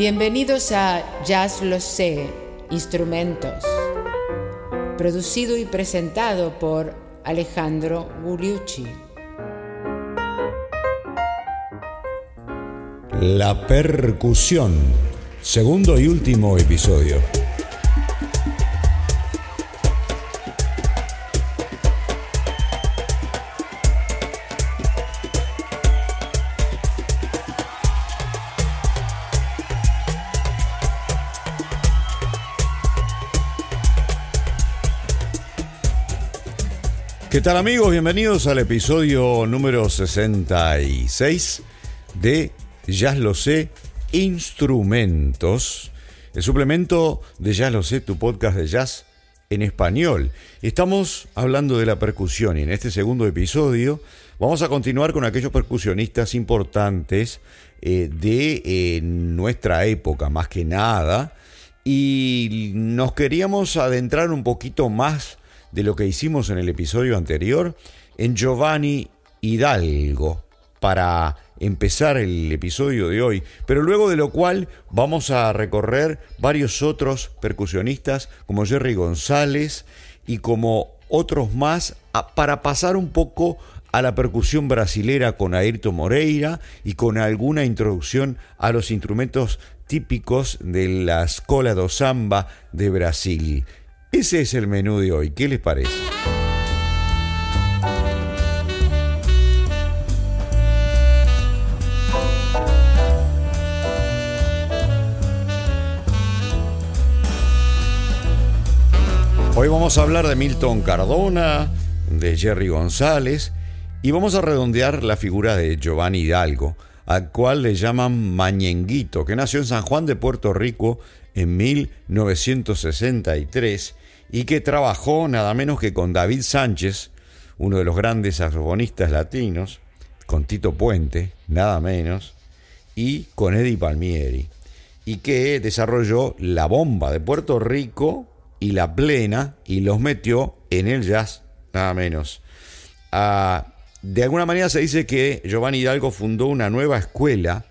Bienvenidos a Jazz Lo Sé, Instrumentos, producido y presentado por Alejandro Gugliucci. La percusión, segundo y último episodio. ¿Qué tal amigos? Bienvenidos al episodio número 66 de Jazz Lo Sé Instrumentos, el suplemento de Jazz Lo Sé, tu podcast de jazz en español. Estamos hablando de la percusión y en este segundo episodio vamos a continuar con aquellos percusionistas importantes eh, de eh, nuestra época, más que nada, y nos queríamos adentrar un poquito más de lo que hicimos en el episodio anterior en Giovanni Hidalgo para empezar el episodio de hoy, pero luego de lo cual vamos a recorrer varios otros percusionistas como Jerry González y como otros más para pasar un poco a la percusión brasilera con Ayrton Moreira y con alguna introducción a los instrumentos típicos de la escola do samba de Brasil. Ese es el menú de hoy. ¿Qué les parece? Hoy vamos a hablar de Milton Cardona, de Jerry González y vamos a redondear la figura de Giovanni Hidalgo, al cual le llaman Mañenguito, que nació en San Juan de Puerto Rico en 1963 y que trabajó nada menos que con David Sánchez, uno de los grandes saxofonistas latinos, con Tito Puente, nada menos, y con Eddie Palmieri, y que desarrolló la bomba de Puerto Rico y la plena y los metió en el jazz, nada menos. Ah, de alguna manera se dice que Giovanni Hidalgo fundó una nueva escuela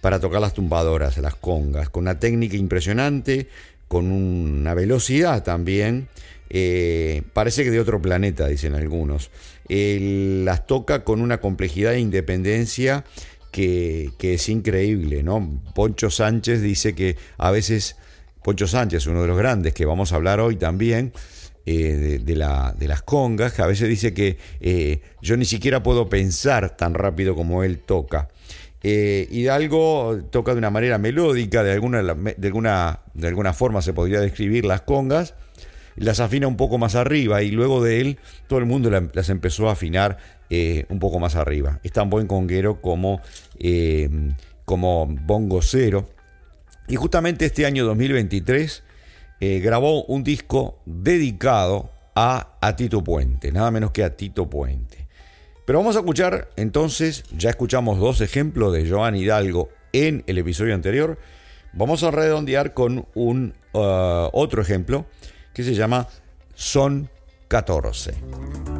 para tocar las tumbadoras, las congas, con una técnica impresionante, con una velocidad también, eh, parece que de otro planeta, dicen algunos. las toca con una complejidad e independencia que, es increíble, ¿no? Poncho Sánchez dice que a veces, Poncho Sánchez, uno de los grandes que vamos a hablar hoy también, eh, de, la, de, las congas, que a veces dice que eh, yo ni siquiera puedo pensar tan rápido como él toca. Eh, Hidalgo toca de una manera melódica, de alguna, de, alguna, de alguna forma se podría describir las congas, las afina un poco más arriba y luego de él todo el mundo las empezó a afinar eh, un poco más arriba. Es tan buen conguero como, eh, como. Y justamente este año 2023 eh, grabó un disco dedicado a, a Tito Puente, nada menos que a Tito Puente. Pero vamos a escuchar entonces, ya escuchamos dos ejemplos de Joan Hidalgo en el episodio anterior. Vamos a redondear con un uh, otro ejemplo que se llama Son 14.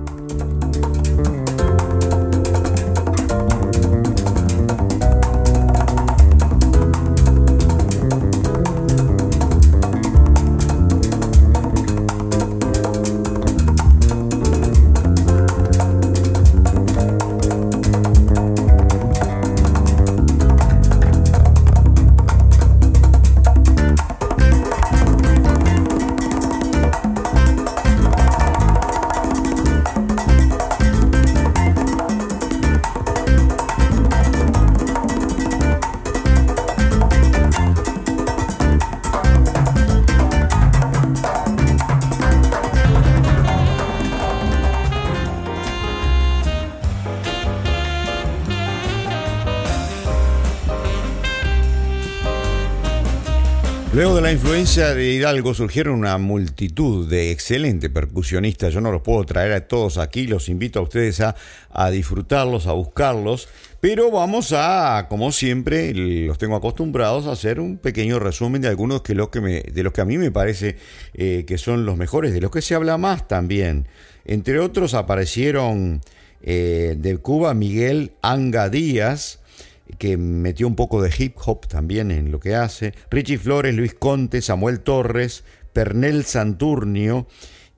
La influencia de Hidalgo surgieron una multitud de excelentes percusionistas. Yo no los puedo traer a todos aquí, los invito a ustedes a, disfrutarlos, a buscarlos. Pero vamos a, como siempre, los tengo acostumbrados a hacer un pequeño resumen de algunos que, que me, de los que a mí me parece eh, que son los mejores, de los que se habla más también. Entre otros aparecieron eh, de Cuba Miguel Anga Díaz, que metió un poco de hip hop también en lo que hace. Richie Flores, Luis Conte, Samuel Torres, Pernel Santurnio.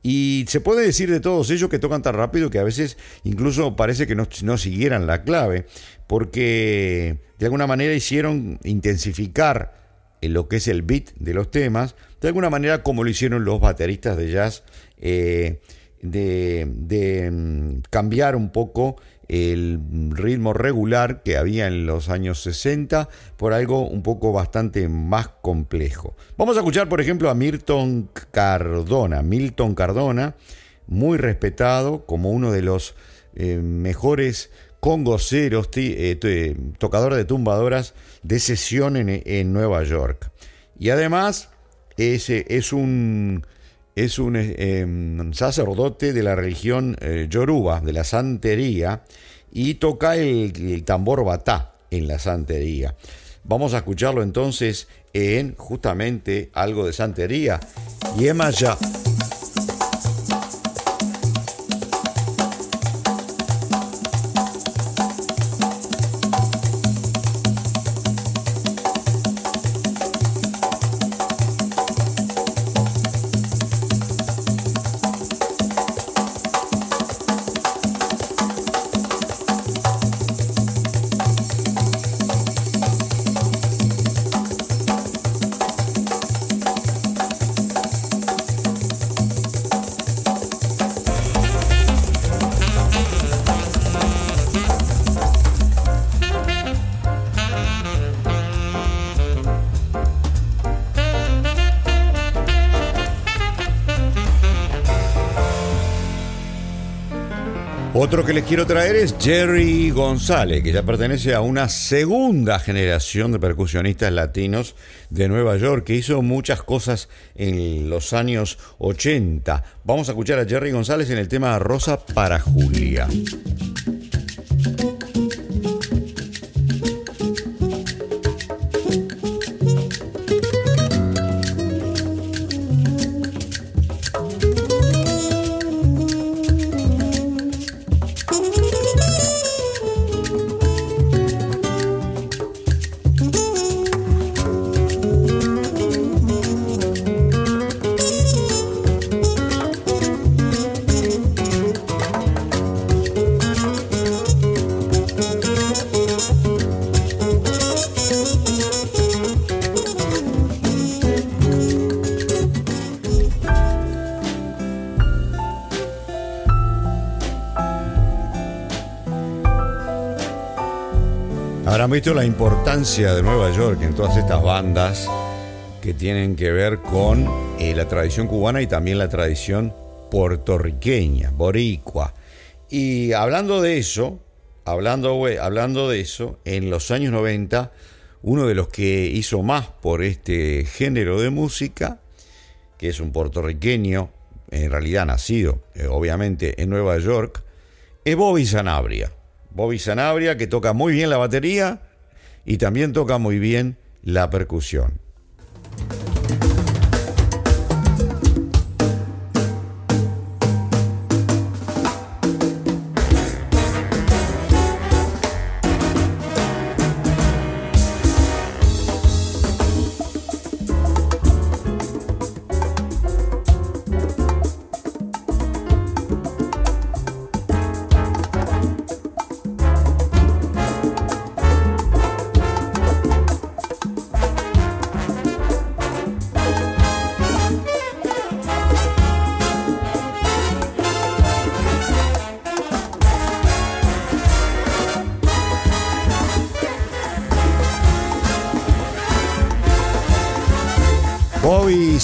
Y se puede decir de todos ellos que tocan tan rápido que a veces incluso parece que no, no siguieran la clave, porque de alguna manera hicieron intensificar lo que es el beat de los temas, de alguna manera como lo hicieron los bateristas de jazz, eh, de, mm, cambiar un poco el ritmo regular que había en los años 60 por algo un poco bastante más complejo. Vamos a escuchar, por ejemplo, a Milton Cardona. Milton Cardona, muy respetado como uno de los eh, mejores congoceros, eh, tocador de tumbadoras de sesión en, Nueva York. Y además es, es un, es un em, sacerdote de la religión eh, yoruba, de la santería, y toca el, tambor batá en la santería. Vamos a escucharlo entonces en justamente algo de santería. ya. Otro que les quiero traer es Jerry González, que ya pertenece a una segunda generación de percusionistas latinos de Nueva York, que hizo muchas cosas en los años 80. Vamos a escuchar a Jerry González en el tema Rosa para Julia. Visto la importancia de Nueva York en todas estas bandas que tienen que ver con eh, la tradición cubana y también la tradición puertorriqueña, boricua. Y hablando de eso, hablando, hablando de eso, en los años 90, uno de los que hizo más por este género de música, que es un puertorriqueño, en realidad nacido, eh, obviamente, en Nueva York, es Bobby Sanabria. Bobby Sanabria, que toca muy bien la batería y también toca muy bien la percusión.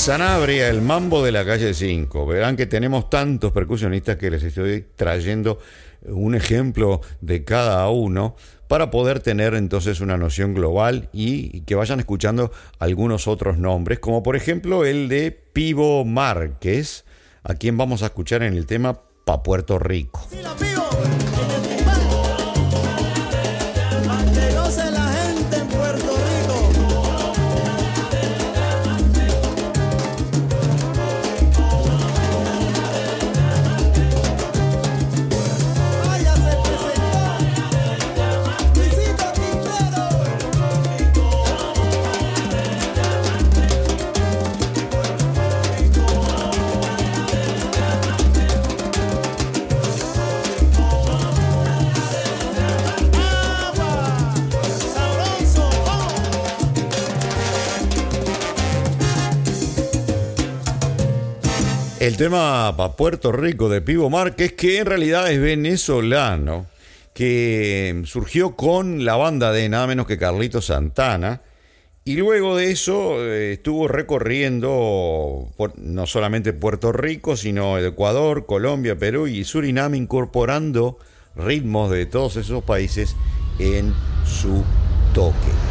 Sanabria, el mambo de la calle 5. Verán que tenemos tantos percusionistas que les estoy trayendo un ejemplo de cada uno para poder tener entonces una noción global y que vayan escuchando algunos otros nombres, como por ejemplo el de Pivo Márquez, a quien vamos a escuchar en el tema Pa Puerto Rico. El tema para Puerto Rico de Pivo Márquez, que en realidad es venezolano, que surgió con la banda de nada menos que Carlito Santana, y luego de eso eh, estuvo recorriendo no solamente Puerto Rico, sino Ecuador, Colombia, Perú y Surinam, incorporando ritmos de todos esos países en su toque.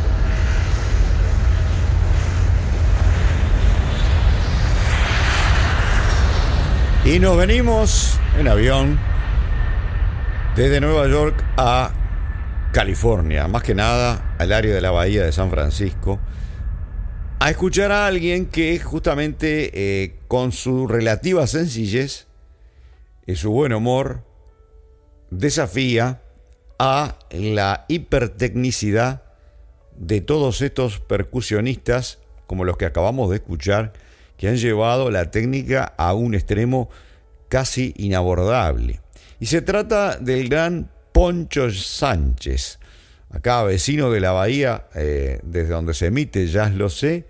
Y nos venimos en avión desde Nueva York a California, más que nada al área de la bahía de San Francisco, a escuchar a alguien que justamente eh, con su relativa sencillez y su buen humor desafía a la hipertecnicidad de todos estos percusionistas como los que acabamos de escuchar que han llevado la técnica a un extremo casi inabordable. Y se trata del gran Poncho Sánchez, acá vecino de la bahía, eh, desde donde se emite Jazz Lo Sé,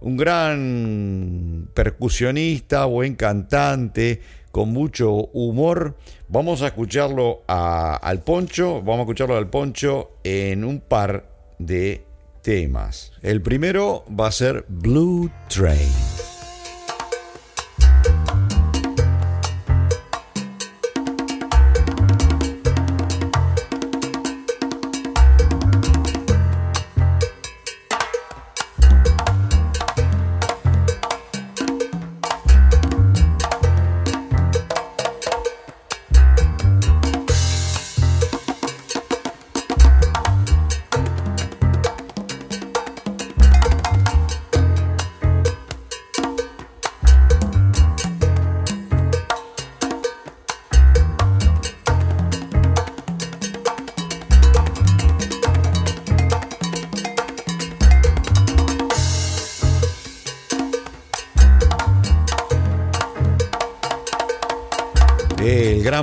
un gran percusionista, buen cantante, con mucho humor. Vamos a escucharlo al Poncho, vamos a escucharlo al Poncho en un par de temas. El primero va a ser Blue Train.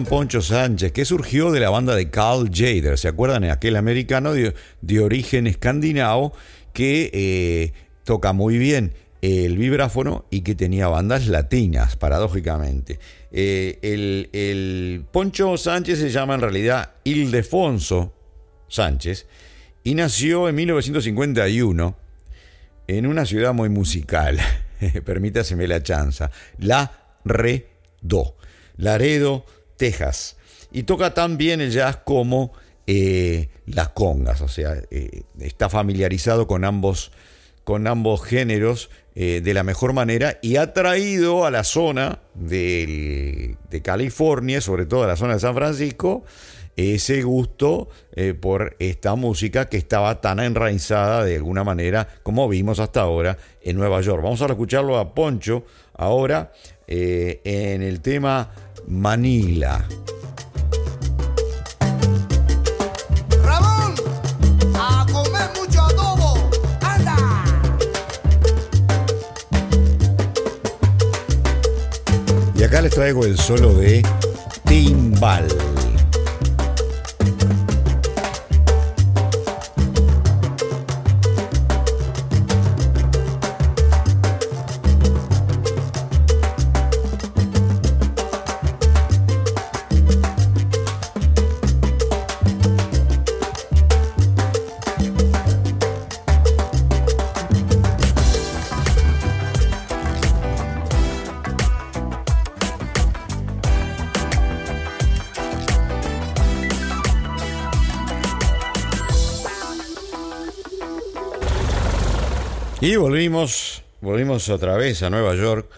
Poncho Sánchez, que surgió de la banda de Carl Jader, ¿se acuerdan? Aquel americano de, origen escandinavo que eh, toca muy bien el vibráfono y que tenía bandas latinas, paradójicamente. Eh, el, el, Poncho Sánchez se llama en realidad Ildefonso Sánchez y nació en 1951 en una ciudad muy musical, permítaseme la chanza, La Redo. Laredo, Texas. Y toca tan bien el jazz como eh, las congas, o sea, eh, está familiarizado con ambos, con ambos géneros eh, de la mejor manera y ha traído a la zona de California, sobre todo a la zona de San Francisco, ese gusto por esta música que estaba tan enraizada de alguna manera como vimos hasta ahora en Nueva York. Vamos a escucharlo a Poncho ahora en el tema Manila. Ramón, a comer mucho adobo. ¡Anda! Y acá les traigo el solo de Timbal. Y volvimos, volvimos otra vez a Nueva York,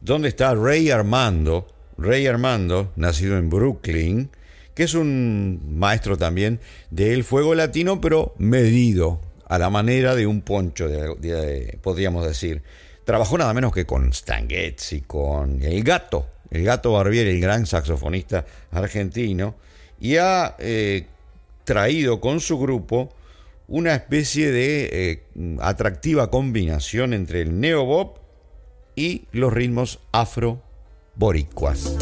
donde está Ray Armando. Ray Armando, nacido en Brooklyn, que es un maestro también del fuego latino, pero medido, a la manera de un poncho, podríamos decir. Trabajó nada menos que con Stan Getz y con El Gato, El Gato Barbieri, el gran saxofonista argentino, y ha eh, traído con su grupo una especie de eh, atractiva combinación entre el neobop y los ritmos afro-boricuas.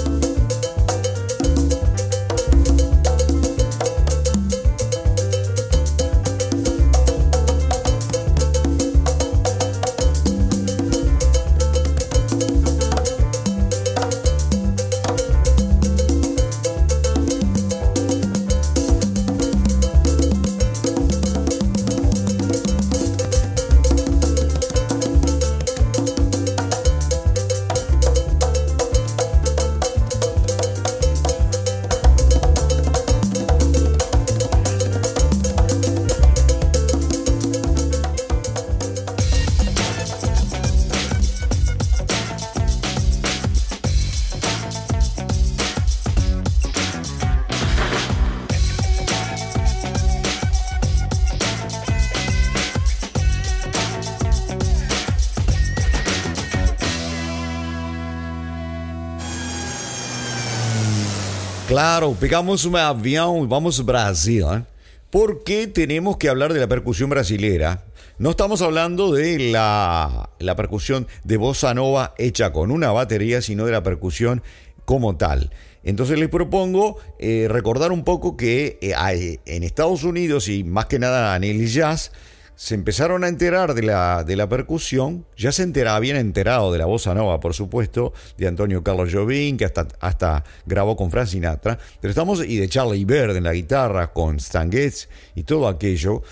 Claro, pegamos un avión, vamos a Brasil. ¿eh? ¿Por qué tenemos que hablar de la percusión brasilera? No estamos hablando de la, la percusión de bossa nova hecha con una batería, sino de la percusión como tal. Entonces les propongo eh, recordar un poco que eh, hay, en Estados Unidos y más que nada en el jazz, se empezaron a enterar de la, de la percusión, ya se entera, habían enterado de la bossa nova, por supuesto, de Antonio Carlos Jobim, que hasta, hasta grabó con Frank Sinatra, pero estamos, y de Charlie Bird en la guitarra, con Stan Getz y todo aquello,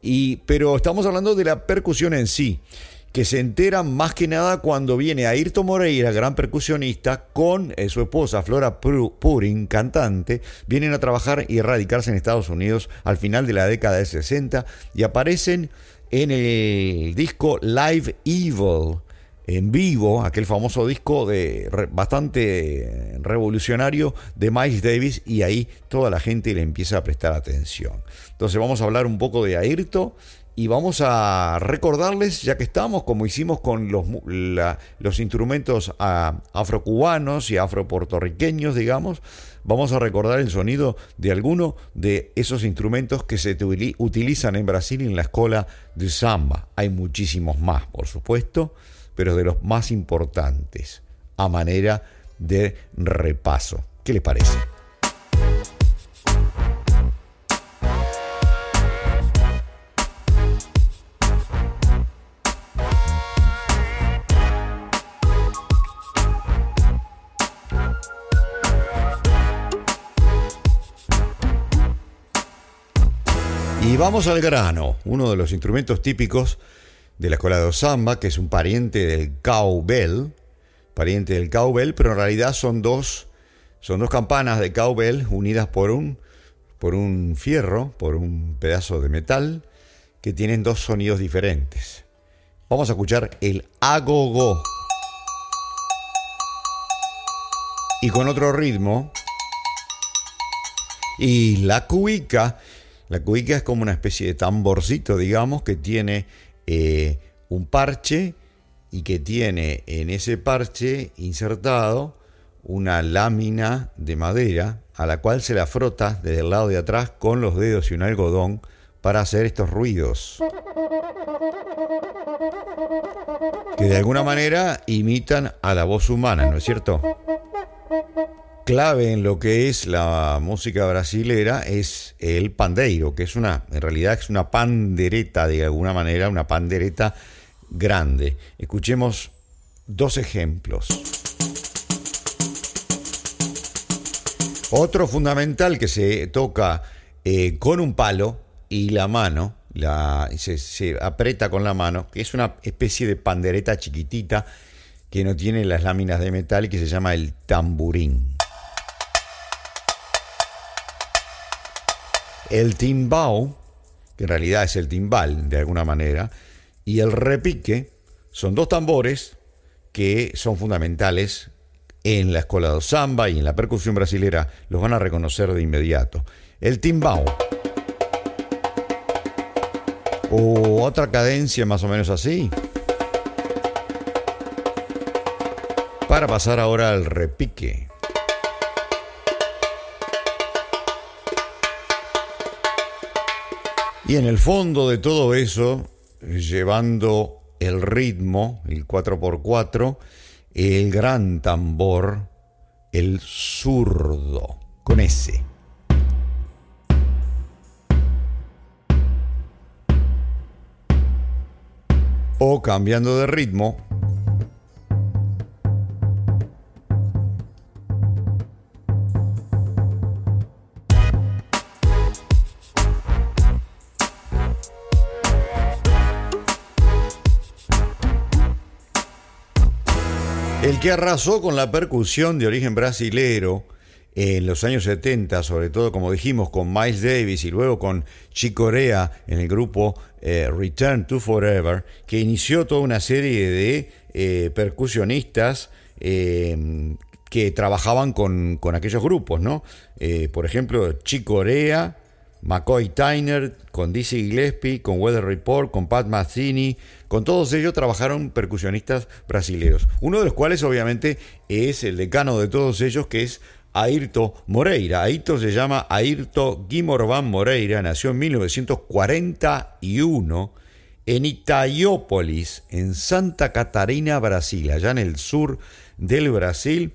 y, pero estamos hablando de la percusión en sí que se enteran más que nada cuando viene Ayrton Moreira, gran percusionista, con eh, su esposa Flora Purin, cantante, vienen a trabajar y erradicarse en Estados Unidos al final de la década de 60 y aparecen en el disco Live Evil, en vivo, aquel famoso disco de bastante revolucionario de Miles Davis y ahí toda la gente le empieza a prestar atención. Entonces vamos a hablar un poco de Ayrton y vamos a recordarles, ya que estamos, como hicimos con los, los instrumentos ah, afrocubanos y afropuertorriqueños, digamos, vamos a recordar el sonido de alguno de esos instrumentos que se utilizan en Brasil en la escuela de samba. Hay muchísimos más, por supuesto, pero de los más importantes, a manera de repaso. ¿Qué les parece? Vamos al grano, uno de los instrumentos típicos de la escuela de Osamba, que es un pariente del cowbell, pariente del cowbell, pero en realidad son dos, son dos campanas de cowbell unidas por un, por un fierro, por un pedazo de metal, que tienen dos sonidos diferentes. Vamos a escuchar el agogo. Y con otro ritmo. Y la cuica la cuica es como una especie de tamborcito, digamos, que tiene eh, un parche y que tiene en ese parche insertado una lámina de madera a la cual se la frota desde el lado de atrás con los dedos y un algodón para hacer estos ruidos. Que de alguna manera imitan a la voz humana, ¿no es cierto? Clave en lo que es la música brasilera es el pandeiro, que es una, en realidad es una pandereta de alguna manera, una pandereta grande. Escuchemos dos ejemplos. Otro fundamental que se toca eh, con un palo y la mano, se, se aprieta con la mano, que es una especie de pandereta chiquitita que no tiene las láminas de metal y que se llama el tamburín. El timbao, que en realidad es el timbal de alguna manera, y el repique son dos tambores que son fundamentales en la escuela de samba y en la percusión brasilera, los van a reconocer de inmediato. El timbao. O otra cadencia más o menos así. Para pasar ahora al repique. Y en el fondo de todo eso, llevando el ritmo, el 4x4, el gran tambor, el zurdo, con ese. O cambiando de ritmo, que arrasó con la percusión de origen brasilero en los años 70, sobre todo como dijimos con Miles Davis y luego con Chick Corea en el grupo eh, Return to Forever, que inició toda una serie de eh, percusionistas eh, que trabajaban con, con, aquellos grupos, ¿no? por ejemplo, Chick Corea, McCoy Tyner, con Dizzy Gillespie, con Weather Report, con Pat Mazzini, con todos ellos trabajaron percusionistas brasileños. Uno de los cuales obviamente es el decano de todos ellos, que es Ayrto Moreira. Ayrto se llama Ayrto Guimorvan Moreira, nació en 1941 en Itaiópolis, en Santa Catarina, Brasil, allá en el sur del Brasil,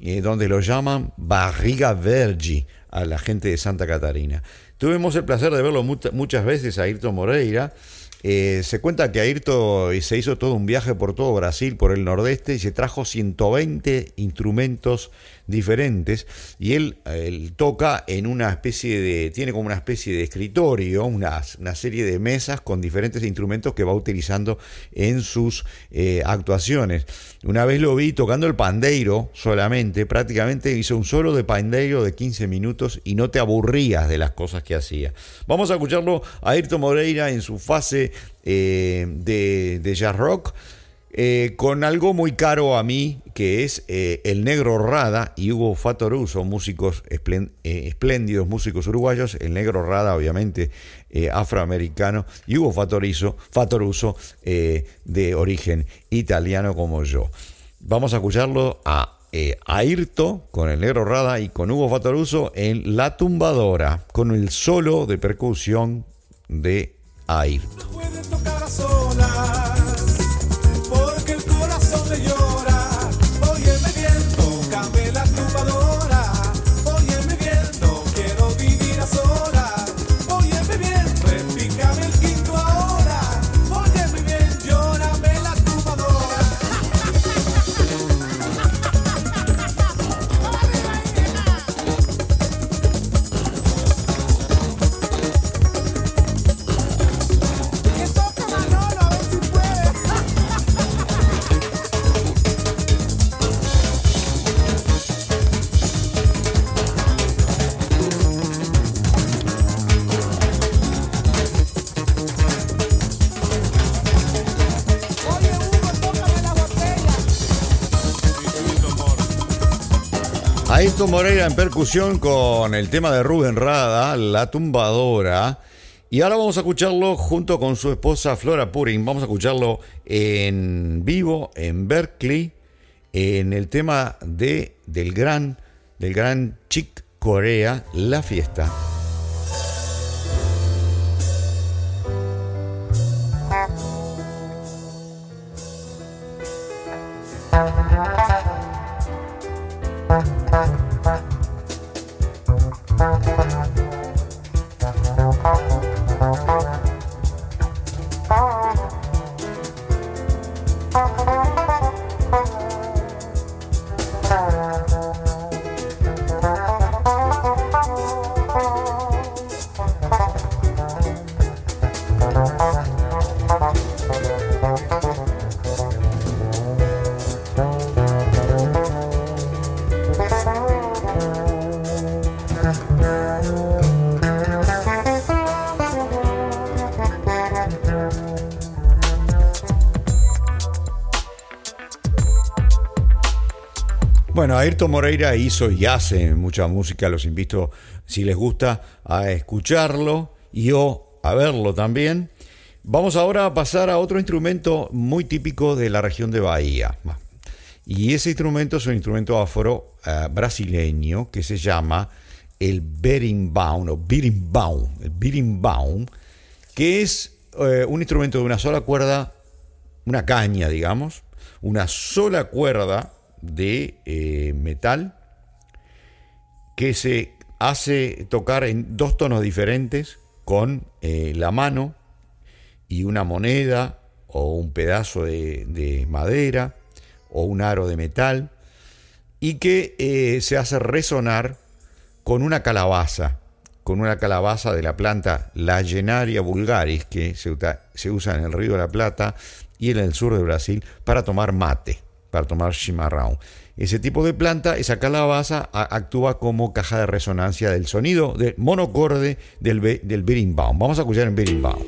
eh, donde lo llaman Barriga Vergi a la gente de Santa Catarina. Tuvimos el placer de verlo muchas veces a Ayrton Moreira. Eh, se cuenta que Ayrton se hizo todo un viaje por todo Brasil, por el nordeste, y se trajo 120 instrumentos diferentes y él, toca en una especie de, tiene como una especie de escritorio, una, una serie de mesas con diferentes instrumentos que va utilizando en sus eh, actuaciones. Una vez lo vi tocando el pandeiro solamente, prácticamente hizo un solo de pandeiro de 15 minutos y no te aburrías de las cosas que hacía. Vamos a escucharlo a Ayrton Moreira en su fase eh, de, de jazz rock. Eh, con algo muy caro a mí, que es eh, el Negro Rada y Hugo Fatoruso, músicos eh, espléndidos, músicos uruguayos, el Negro Rada obviamente afroamericano, y Hugo Fatoruso, Fatoruso de origen italiano como yo. Vamos a escucharlo a Ayrto con el Negro Rada y con Hugo Fatoruso en La Tumbadora, con el solo de percusión de Ayrto. Moreira en percusión con el tema de Rubén Rada, La Tumbadora. Y ahora vamos a escucharlo junto con su esposa Flora Purin. Vamos a escucharlo en vivo en Berkeley, en el tema de, del gran, del gran Chick Corea, La Fiesta. Ayrton Moreira hizo y hace mucha música, los invito, si les gusta, a escucharlo y o a verlo también. Vamos ahora a pasar a otro instrumento muy típico de la región de Bahía. Y ese instrumento es un instrumento afro eh, brasileño que se llama el berimbau, o berimbau, el berimbau, que es eh, un instrumento de una sola cuerda, una caña, digamos, una sola cuerda de eh, metal que se hace tocar en dos tonos diferentes con eh, la mano y una moneda o un pedazo de, madera o un aro de metal y que eh, se hace resonar con una calabaza, con una calabaza de la planta La Llenaria vulgaris que se usa en el Río de la Plata y en el sur de Brasil para tomar mate para tomar chimarrón. Ese tipo de planta, esa calabaza, actúa como caja de resonancia del sonido del monocorde del, del berimbau. Vamos a escuchar en berimbau.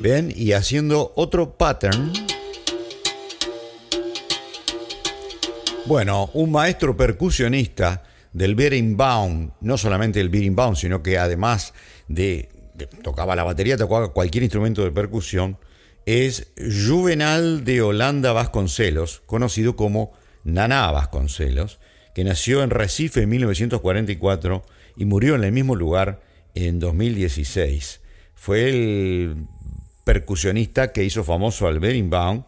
Ven, y haciendo otro pattern. Bueno, un maestro percusionista del berimbau, no solamente el berimbau, sino que además de, de tocaba la batería, tocaba cualquier instrumento de percusión, es Juvenal de Holanda Vasconcelos, conocido como Naná Vasconcelos, que nació en Recife en 1944 y murió en el mismo lugar en 2016. Fue el percusionista que hizo famoso al berimbau,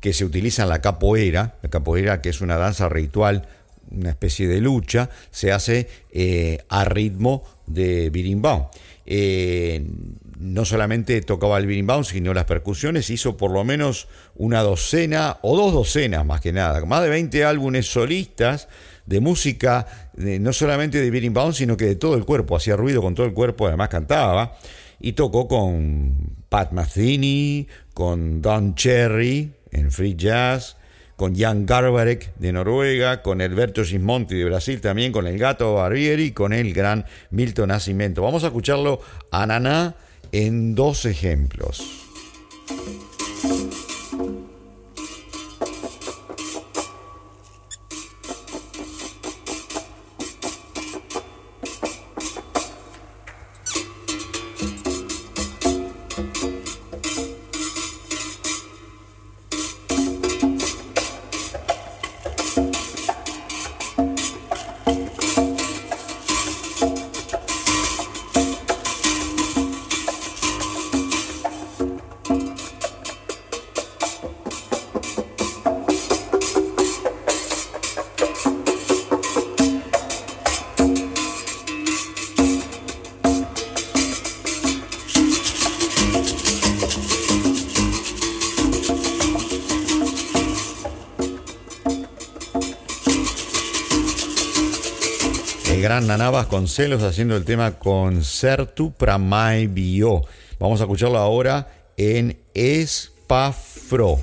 que se utiliza en la capoeira, la capoeira que es una danza ritual, una especie de lucha, se hace eh, a ritmo de berimbau. Eh, no solamente tocaba el berimbau, sino las percusiones, hizo por lo menos una docena o dos docenas más que nada, más de 20 álbumes solistas de música, no solamente de berimbau, sino que de todo el cuerpo, hacía ruido con todo el cuerpo, además cantaba, y tocó con Pat Metheny, con Don Cherry en free jazz, con Jan Garbarek de Noruega, con Alberto Gismonti de Brasil también, con el gato Barbieri y con el gran Milton Nascimento. Vamos a escucharlo a en dos ejemplos. Naná Vasconcelos haciendo el tema Concertu Pramai Bio. Vamos a escucharlo ahora en Espafro.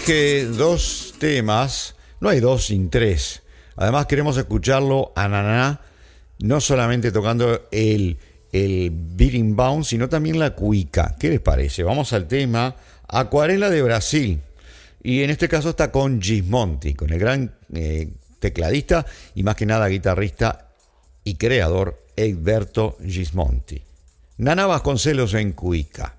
Dije dos temas, no hay dos sin tres. Además queremos escucharlo a Naná, no solamente tocando el, el beating bound, sino también la cuica. ¿Qué les parece? Vamos al tema Acuarela de Brasil. Y en este caso está con Gismonti, con el gran eh, tecladista y más que nada guitarrista y creador Egberto Gismonti. Nana Vasconcelos en Cuica.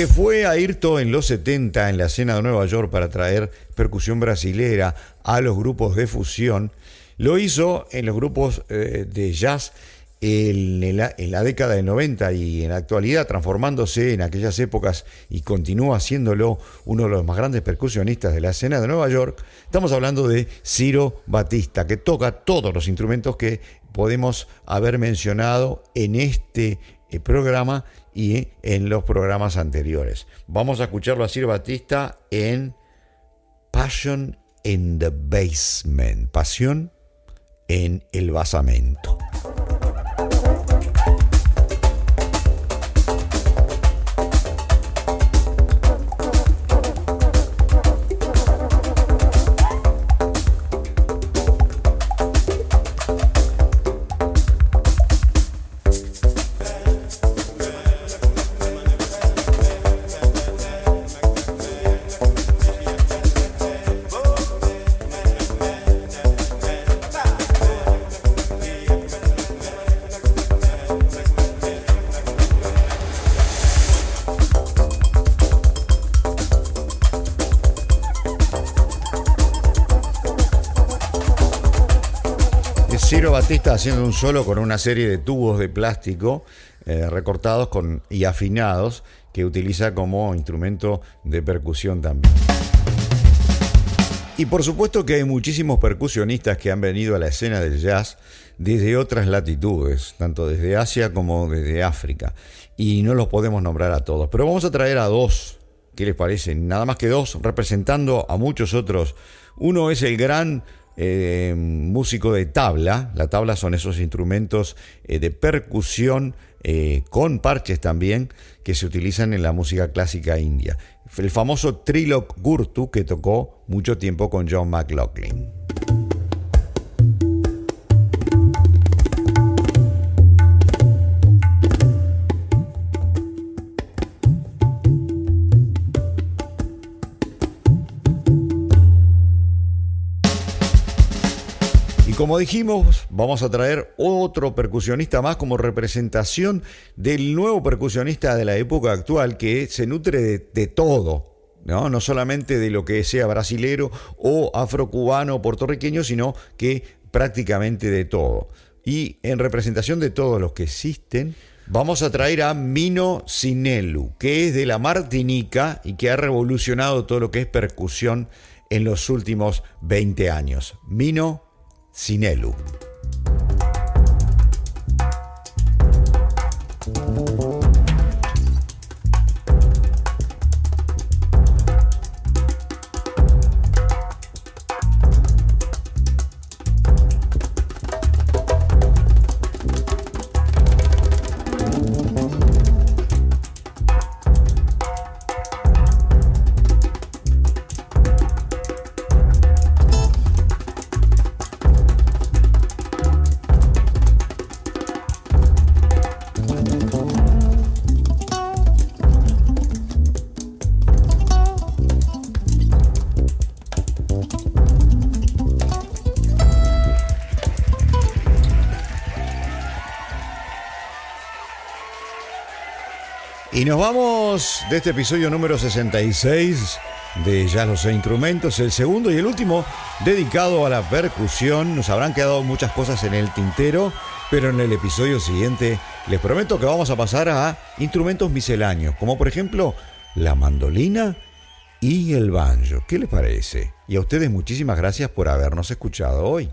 Que fue Ayrton en los 70 en la escena de Nueva York para traer percusión brasilera a los grupos de fusión, lo hizo en los grupos eh, de jazz en la, década de 90 y en la actualidad transformándose en aquellas épocas y continúa siéndolo uno de los más grandes percusionistas de la escena de Nueva York, estamos hablando de Ciro Batista, que toca todos los instrumentos que podemos haber mencionado en este eh, programa y en los programas anteriores. Vamos a escucharlo a Sir Batista en Passion in the Basement, Pasión en el basamento. Ciro Batista haciendo un solo con una serie de tubos de plástico eh, recortados y afinados que utiliza como instrumento de percusión también. Y por supuesto que hay muchísimos percusionistas que han venido a la escena del jazz desde otras latitudes, tanto desde Asia como desde África. Y no los podemos nombrar a todos, pero vamos a traer a dos, ¿qué les parece? Nada más que dos, representando a muchos otros. Uno es el gran eh, músico de tabla, la tabla son esos instrumentos eh, de percusión eh, con parches también que se utilizan en la música clásica india. El famoso Trilok Gurtu que tocó mucho tiempo con John McLaughlin. Como dijimos, vamos a traer otro percusionista más como representación del nuevo percusionista de la época actual que se nutre de, todo, ¿no? no solamente de lo que sea brasilero o afrocubano o puertorriqueño, sino que prácticamente de todo. Y en representación de todos los que existen, vamos a traer a Mino Sinelu, que es de la Martinica y que ha revolucionado todo lo que es percusión en los últimos 20 años. Mino Sinelu. Y nos vamos de este episodio número 66 de Ya los instrumentos, el segundo y el último dedicado a la percusión. Nos habrán quedado muchas cosas en el tintero, pero en el episodio siguiente les prometo que vamos a pasar a instrumentos misceláneos, como por ejemplo la mandolina y el banjo. ¿Qué les parece? Y a ustedes muchísimas gracias por habernos escuchado hoy.